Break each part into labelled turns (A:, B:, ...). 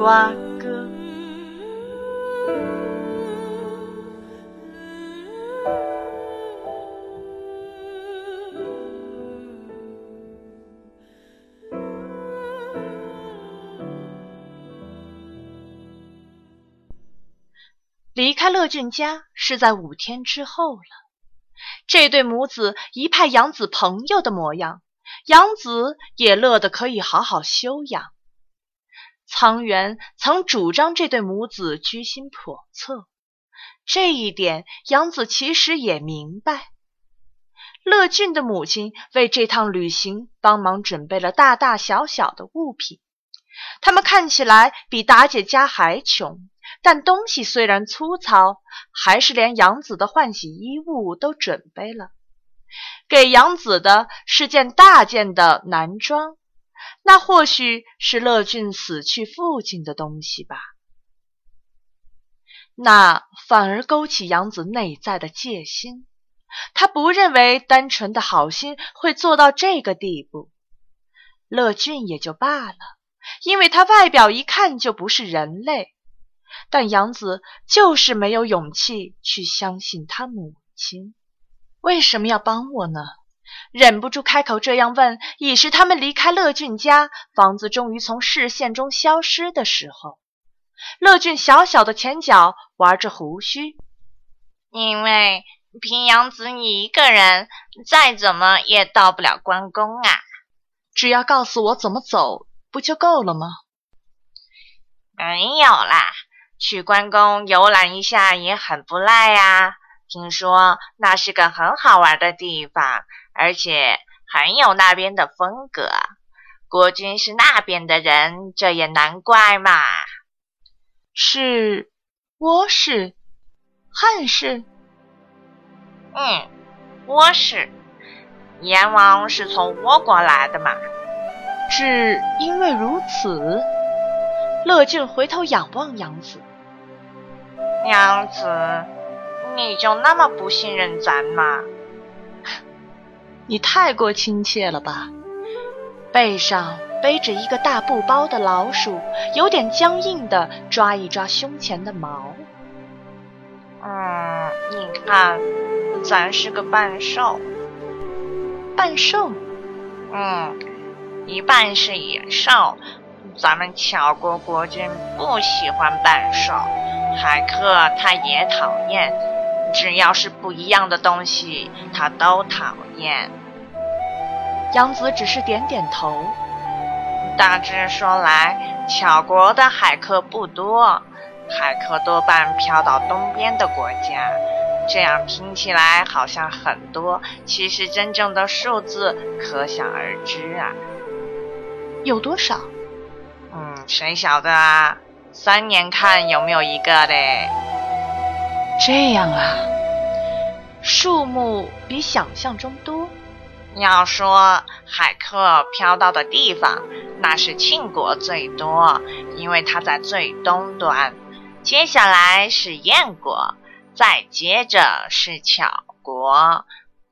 A: 瓜哥。离开乐俊家是在五天之后了。这对母子一派养子朋友的模样，养子也乐得可以好好休养。苍原曾主张这对母子居心叵测，这一点杨子其实也明白。乐俊的母亲为这趟旅行帮忙准备了大大小小的物品，他们看起来比达姐家还穷。但东西虽然粗糙，还是连杨子的换洗衣物都准备了。给杨子的是件大件的男装，那或许是乐俊死去父亲的东西吧。那反而勾起杨子内在的戒心，他不认为单纯的好心会做到这个地步。乐俊也就罢了，因为他外表一看就不是人类。但杨子就是没有勇气去相信他母亲，为什么要帮我呢？忍不住开口这样问，已是他们离开乐俊家，房子终于从视线中消失的时候。乐俊小小的前脚玩着胡须，
B: 因为平阳子你一个人，再怎么也到不了关公啊。
A: 只要告诉我怎么走，不就够了吗？
B: 没有啦。去关公游览一下也很不赖呀！听说那是个很好玩的地方，而且很有那边的风格。国君是那边的人，这也难怪嘛。
A: 是倭氏、汉氏？
B: 嗯，倭氏。阎王是从倭国来的嘛？
A: 是因为如此？乐俊回头仰望杨子。
B: 娘子，你就那么不信任咱吗？
A: 你太过亲切了吧！背上背着一个大布包的老鼠，有点僵硬的抓一抓胸前的毛。
B: 嗯，你看，咱是个半兽。
A: 半兽？
B: 嗯，一半是野兽。咱们巧国国君不喜欢半兽。海克他也讨厌，只要是不一样的东西，他都讨厌。
A: 杨子只是点点头。
B: 大致说来，巧国的海客不多，海客多半飘到东边的国家。这样听起来好像很多，其实真正的数字可想而知啊。
A: 有多少？
B: 嗯，谁晓得啊？三年看有没有一个嘞？
A: 这样啊，数目比想象中多。
B: 要说海客飘到的地方，那是庆国最多，因为它在最东端。接下来是燕国，再接着是巧国。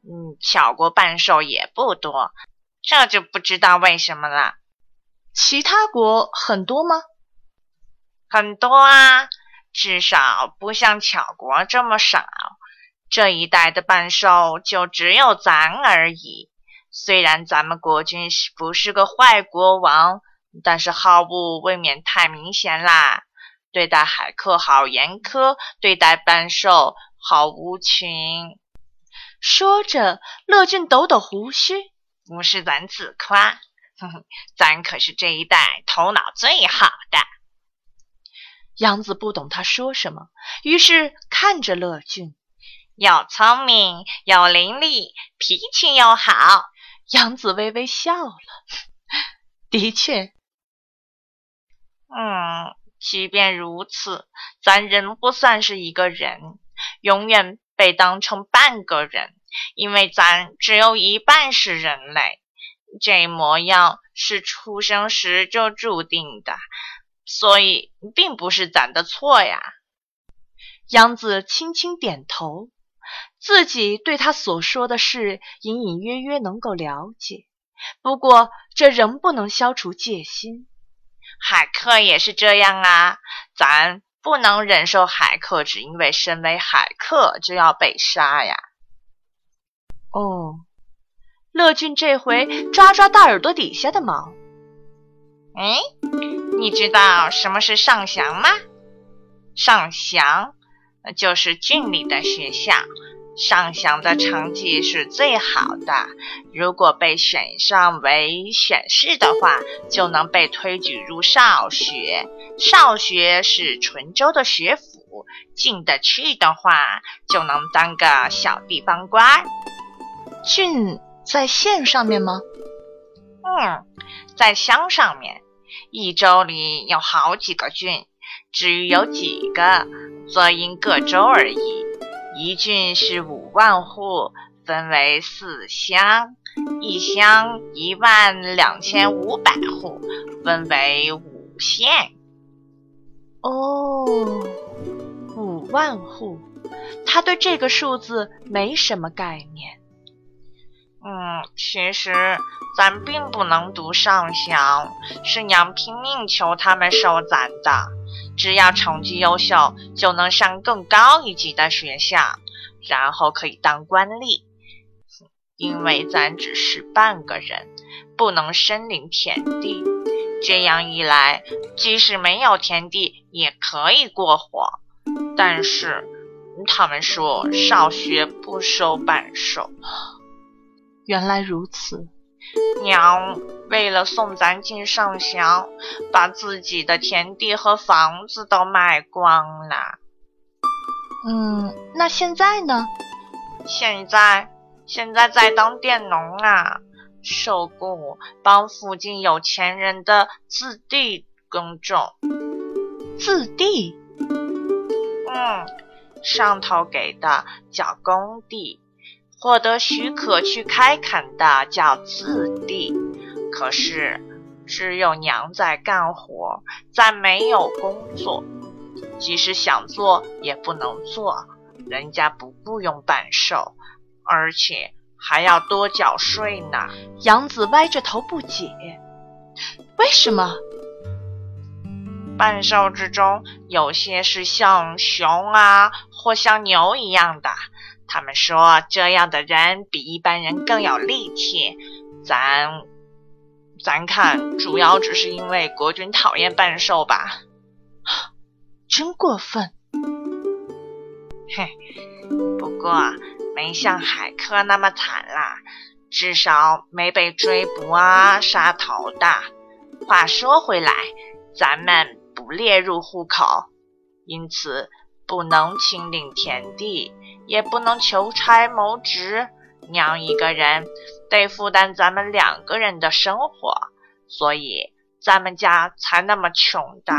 B: 嗯，巧国半兽也不多，这就不知道为什么了。
A: 其他国很多吗？
B: 很多啊，至少不像巧国这么少。这一代的半兽就只有咱而已。虽然咱们国君是不是个坏国王，但是好恶未免太明显啦。对待海客好严苛，对待半兽好无情。
A: 说着，乐俊抖抖胡须，
B: 不是咱自夸，哼哼，咱可是这一代头脑最好的。
A: 杨子不懂他说什么，于是看着乐俊，
B: 又聪明又伶俐，脾气又好。
A: 杨子微微笑了，的确，
B: 嗯，即便如此，咱仍不算是一个人，永远被当成半个人，因为咱只有一半是人类。这模样是出生时就注定的，所以并不是咱的错呀。
A: 杨子轻轻点头，自己对他所说的事隐隐约约能够了解，不过这仍不能消除戒心。
B: 海克也是这样啊，咱不能忍受海克只因为身为海克就要被杀呀。
A: 哦。乐俊这回抓抓大耳朵底下的毛。
B: 哎，你知道什么是上翔吗？上翔就是郡里的学校，上祥的成绩是最好的。如果被选上为选士的话，就能被推举入少学。少学是淳州的学府，进得去的话，就能当个小地方官。
A: 郡。在县上面吗？
B: 嗯，在乡上面。一州里有好几个郡，至于有几个，则因各州而异。一郡是五万户，分为四乡；一乡一万两千五百户，分为五县。
A: 哦，五万户，他对这个数字没什么概念。
B: 嗯，其实咱并不能读上乡，是娘拼命求他们收咱的。只要成绩优秀，就能上更高一级的学校，然后可以当官吏。因为咱只是半个人，不能身临田地。这样一来，即使没有田地，也可以过活。但是他们说少学不收半寿。
A: 原来如此，
B: 娘为了送咱进上乡，把自己的田地和房子都卖光了。
A: 嗯，那现在呢？
B: 现在现在在当佃农啊，受雇帮附近有钱人的自地耕种。
A: 自地？
B: 嗯，上头给的叫工地。获得许可去开垦的叫自地，可是只有娘在干活，再没有工作，即使想做也不能做，人家不雇佣半兽，而且还要多缴税呢。
A: 杨子歪着头不解，为什么？
B: 半兽之中有些是像熊啊，或像牛一样的。他们说这样的人比一般人更有力气，咱咱看主要只是因为国君讨厌半兽吧，
A: 真过分。
B: 嘿，不过没像海客那么惨啦，至少没被追捕啊、杀头的。话说回来，咱们不列入户口，因此不能亲领田地。也不能求差谋职，娘一个人得负担咱们两个人的生活，所以咱们家才那么穷的。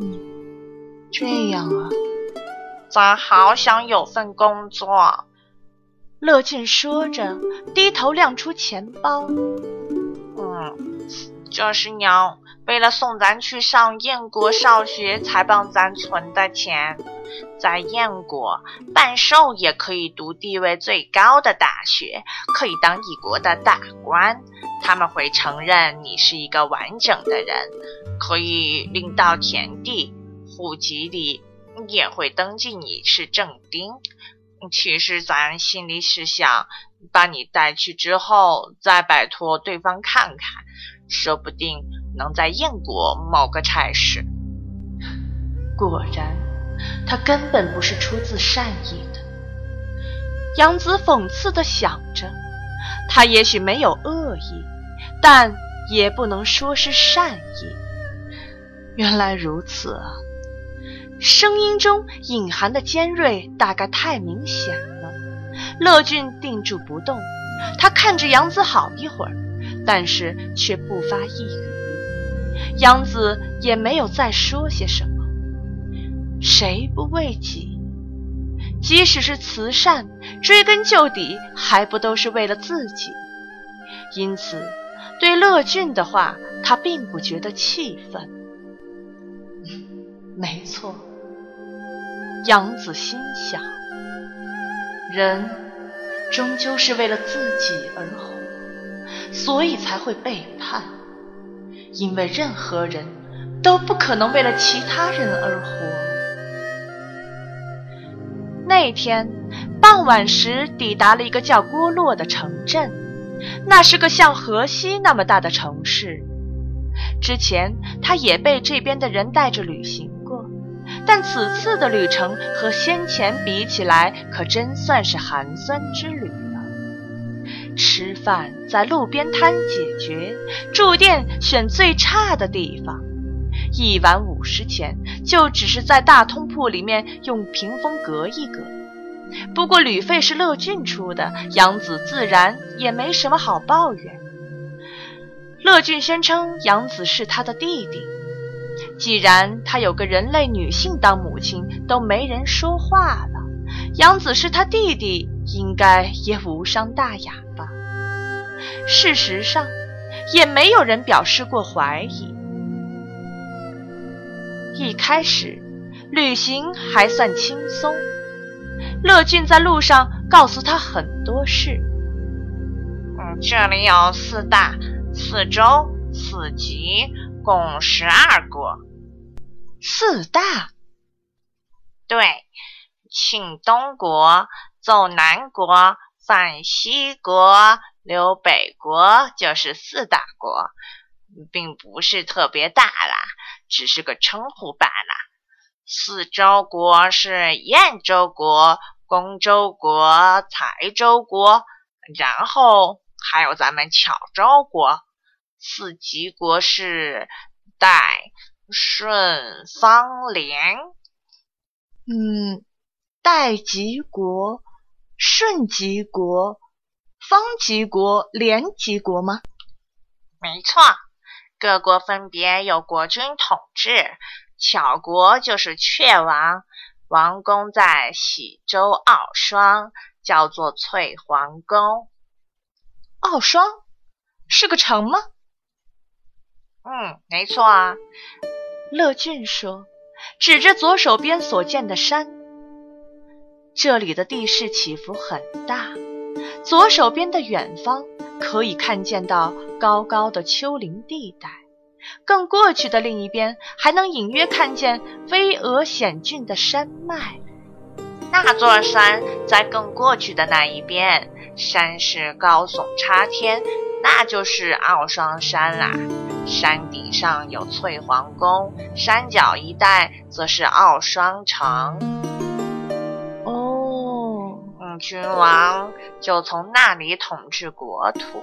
A: 嗯，这样啊，
B: 咱好想有份工作。
A: 乐进说着，低头亮出钱包。
B: 嗯，这是娘为了送咱去上燕国上学才帮咱存的钱。在燕国，半兽也可以读地位最高的大学，可以当一国的大官。他们会承认你是一个完整的人，可以领到田地，户籍里也会登记你是正丁。其实咱心里是想把你带去之后，再摆脱对方看看，说不定能在燕国谋个差事。
A: 果然。他根本不是出自善意的，杨子讽刺的想着，他也许没有恶意，但也不能说是善意。原来如此啊，声音中隐含的尖锐大概太明显了。乐俊定住不动，他看着杨子好一会儿，但是却不发一语。杨子也没有再说些什么。谁不为己？即使是慈善，追根究底还不都是为了自己？因此，对乐俊的话，他并不觉得气愤。没错，杨子心想，人终究是为了自己而活，所以才会背叛。因为任何人都不可能为了其他人而活。那天傍晚时，抵达了一个叫郭洛的城镇，那是个像河西那么大的城市。之前他也被这边的人带着旅行过，但此次的旅程和先前比起来，可真算是寒酸之旅。吃饭在路边摊解决，住店选最差的地方。一晚五十钱，就只是在大通铺里面用屏风隔一隔。不过旅费是乐俊出的，杨子自然也没什么好抱怨。乐俊宣称杨子是他的弟弟，既然他有个人类女性当母亲，都没人说话了，杨子是他弟弟，应该也无伤大雅吧。事实上，也没有人表示过怀疑。一开始，旅行还算轻松。乐俊在路上告诉他很多事。
B: 嗯，这里有四大、四州、四级，共十二国。
A: 四大？
B: 对，庆东国、走南国、范西国、留北国，就是四大国，并不是特别大啦。只是个称呼罢了。四周国是燕州国、公州国、台州国，然后还有咱们巧州国。四级国是代、顺、方、连。
A: 嗯，代吉国、顺吉国、方吉国、连吉国吗？
B: 没错。各国分别有国君统治，巧国就是雀王，王宫在喜州傲霜，叫做翠皇宫。
A: 傲霜是个城吗？
B: 嗯，没错啊。
A: 乐俊说，指着左手边所见的山，这里的地势起伏很大，左手边的远方。可以看见到高高的丘陵地带，更过去的另一边还能隐约看见巍峨险峻的山脉。
B: 那座山在更过去的那一边，山势高耸插天，那就是奥双山啦。山顶上有翠皇宫，山脚一带则是奥双城。君王就从那里统治国土，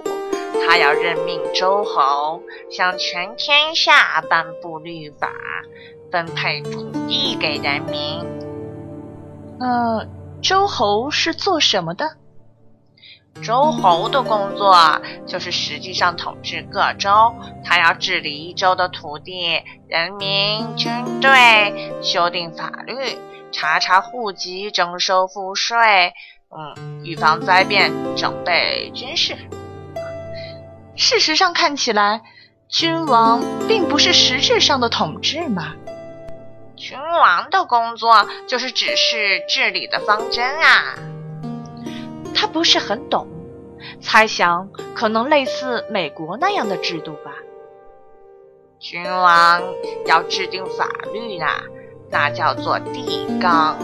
B: 他要任命周侯，向全天下颁布律法，分配土地给人民。
A: 呃，周侯是做什么的？
B: 周侯的工作就是实际上统治各州，他要治理一州的土地、人民、军队，修订法律，查查户籍，征收赋税。嗯，预防灾变，整备军事。
A: 事实上看起来，君王并不是实质上的统治嘛。
B: 君王的工作就是指示治理的方针啊。
A: 他不是很懂，猜想可能类似美国那样的制度吧。
B: 君王要制定法律啊，那叫做帝纲。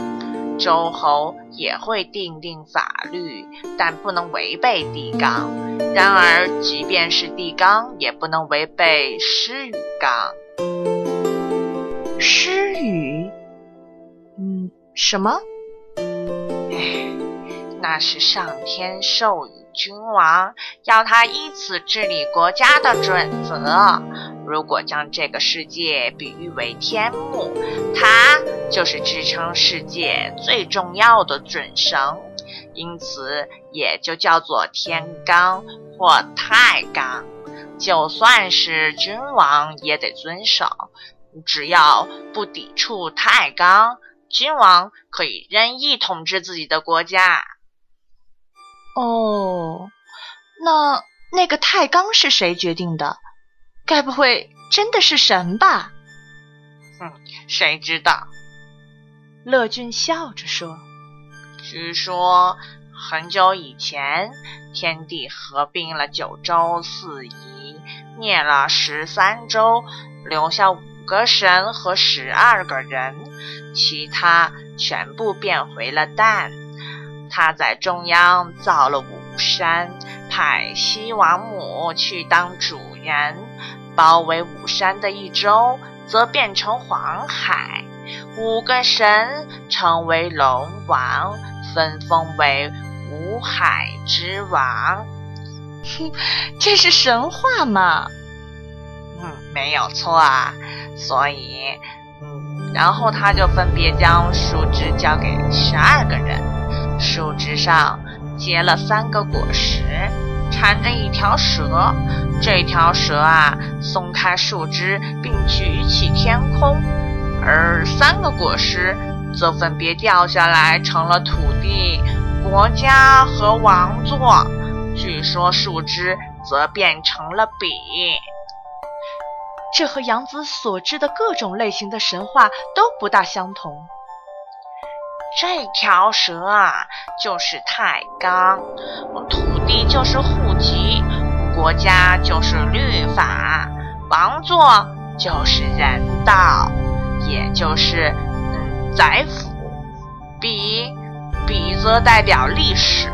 B: 周侯也会定定法律，但不能违背帝纲。然而，即便是帝纲，也不能违背诗与纲。
A: 诗与？嗯，什么？
B: 哎，那是上天授予君王，要他依此治理国家的准则。如果将这个世界比喻为天幕，它就是支撑世界最重要的准绳，因此也就叫做天罡或太罡。就算是君王也得遵守。只要不抵触太纲，君王可以任意统治自己的国家。
A: 哦，那那个太纲是谁决定的？该不会真的是神吧？
B: 哼，谁知道？
A: 乐俊笑着说：“
B: 据说很久以前，天地合并了九州四夷，灭了十三州，留下五个神和十二个人，其他全部变回了蛋。他在中央造了五山，派西王母去当主人，包围五山的一周。”则变成黄海，五个神成为龙王，分封为五海之王。
A: 哼，这是神话吗？
B: 嗯，没有错啊。所以，嗯，然后他就分别将树枝交给十二个人，树上结了三个果实。缠着一条蛇，这条蛇啊，松开树枝并举起天空，而三个果实则分别掉下来，成了土地、国家和王座。据说树枝则变成了笔。
A: 这和杨子所知的各种类型的神话都不大相同。
B: 这条蛇啊，就是太纲，土地就是户籍，国家就是律法，王座就是人道，也就是嗯宰辅。笔笔则代表历史。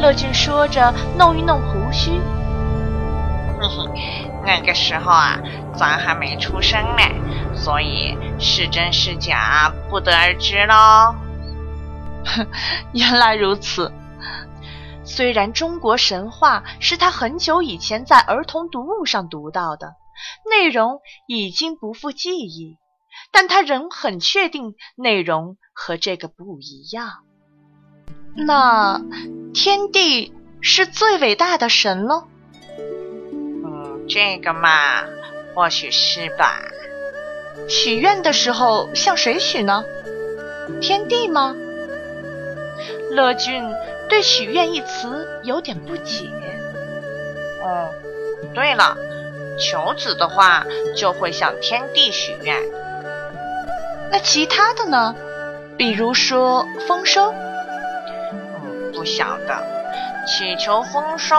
A: 乐俊说着，弄一弄胡须。
B: 嘿嘿，那个时候啊，咱还没出生呢，所以是真是假不得而知喽。
A: 原来如此。虽然中国神话是他很久以前在儿童读物上读到的，内容已经不复记忆，但他仍很确定内容和这个不一样。那天帝是最伟大的神喽？
B: 嗯这个嘛，或许是吧。
A: 许愿的时候向谁许呢？天地吗？乐俊对“许愿”一词有点不解。
B: 哦，对了，求子的话就会向天地许愿。
A: 那其他的呢？比如说丰收？
B: 嗯，不晓得。祈求丰收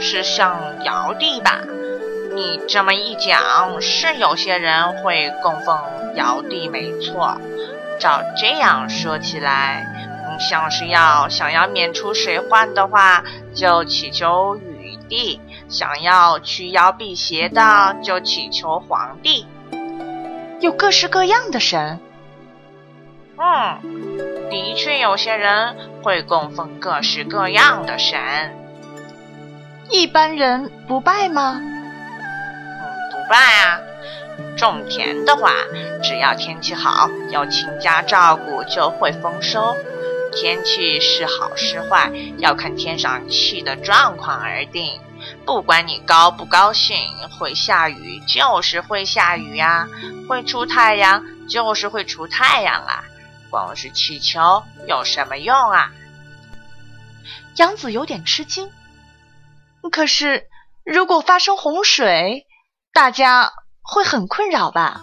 B: 是向尧帝吧？你这么一讲，是有些人会供奉尧帝，没错。照这样说起来，像是要想要免除水患的话，就祈求禹帝；想要驱妖辟邪的，就祈求皇帝。
A: 有各式各样的神。
B: 嗯，的确，有些人会供奉各式各样的神。
A: 一般人不拜吗？
B: 拜啊！种田的话，只要天气好，有亲家照顾，就会丰收。天气是好是坏，要看天上气的状况而定。不管你高不高兴，会下雨就是会下雨呀，会出太阳就是会出太阳啊。光是祈求有什么用啊？
A: 杨子有点吃惊。可是，如果发生洪水？大家会很困扰吧？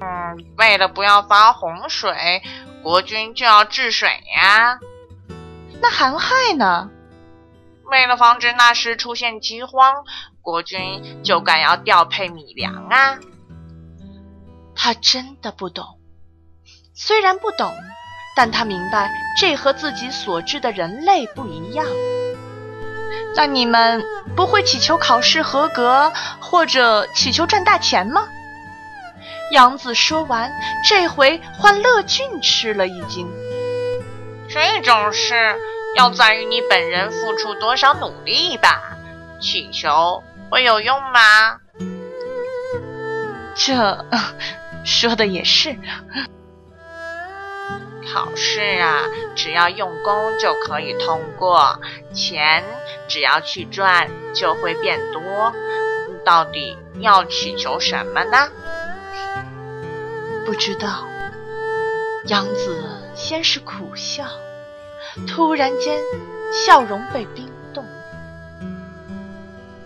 B: 嗯，为了不要发洪水，国君就要治水呀。
A: 那寒害呢？
B: 为了防止那时出现饥荒，国君就该要调配米粮啊。
A: 他真的不懂，虽然不懂，但他明白这和自己所知的人类不一样。那你们不会祈求考试合格，或者祈求赚大钱吗？杨子说完，这回换乐俊吃了一惊。
B: 这种事要在于你本人付出多少努力吧？祈求会有用吗？
A: 这 说的也是。
B: 考试啊，只要用功就可以通过，钱只要去赚就会变多。到底要祈求什么呢？
A: 不知道。杨子先是苦笑，突然间笑容被冰冻。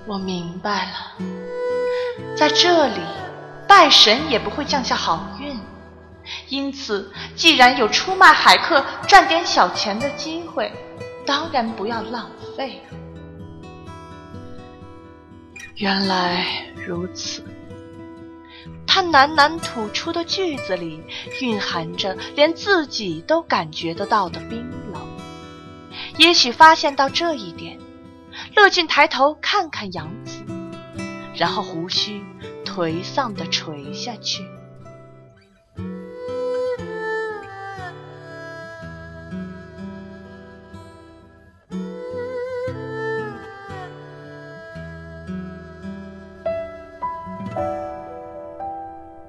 A: 我明白了，在这里拜神也不会降下好运，因此既然有出卖海客赚点小钱的机会，当然不要浪费了。原来如此，他喃喃吐出的句子里蕴含着连自己都感觉得到的冰冷。也许发现到这一点，乐俊抬头看看杨子，然后胡须颓丧地垂下去。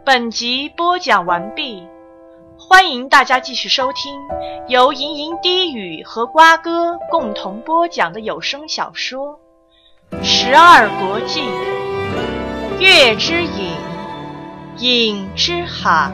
A: 本集播讲完毕，欢迎大家继续收听由吟吟低语和瓜哥共同播讲的有声小说《十二国记·月之影，影之海》。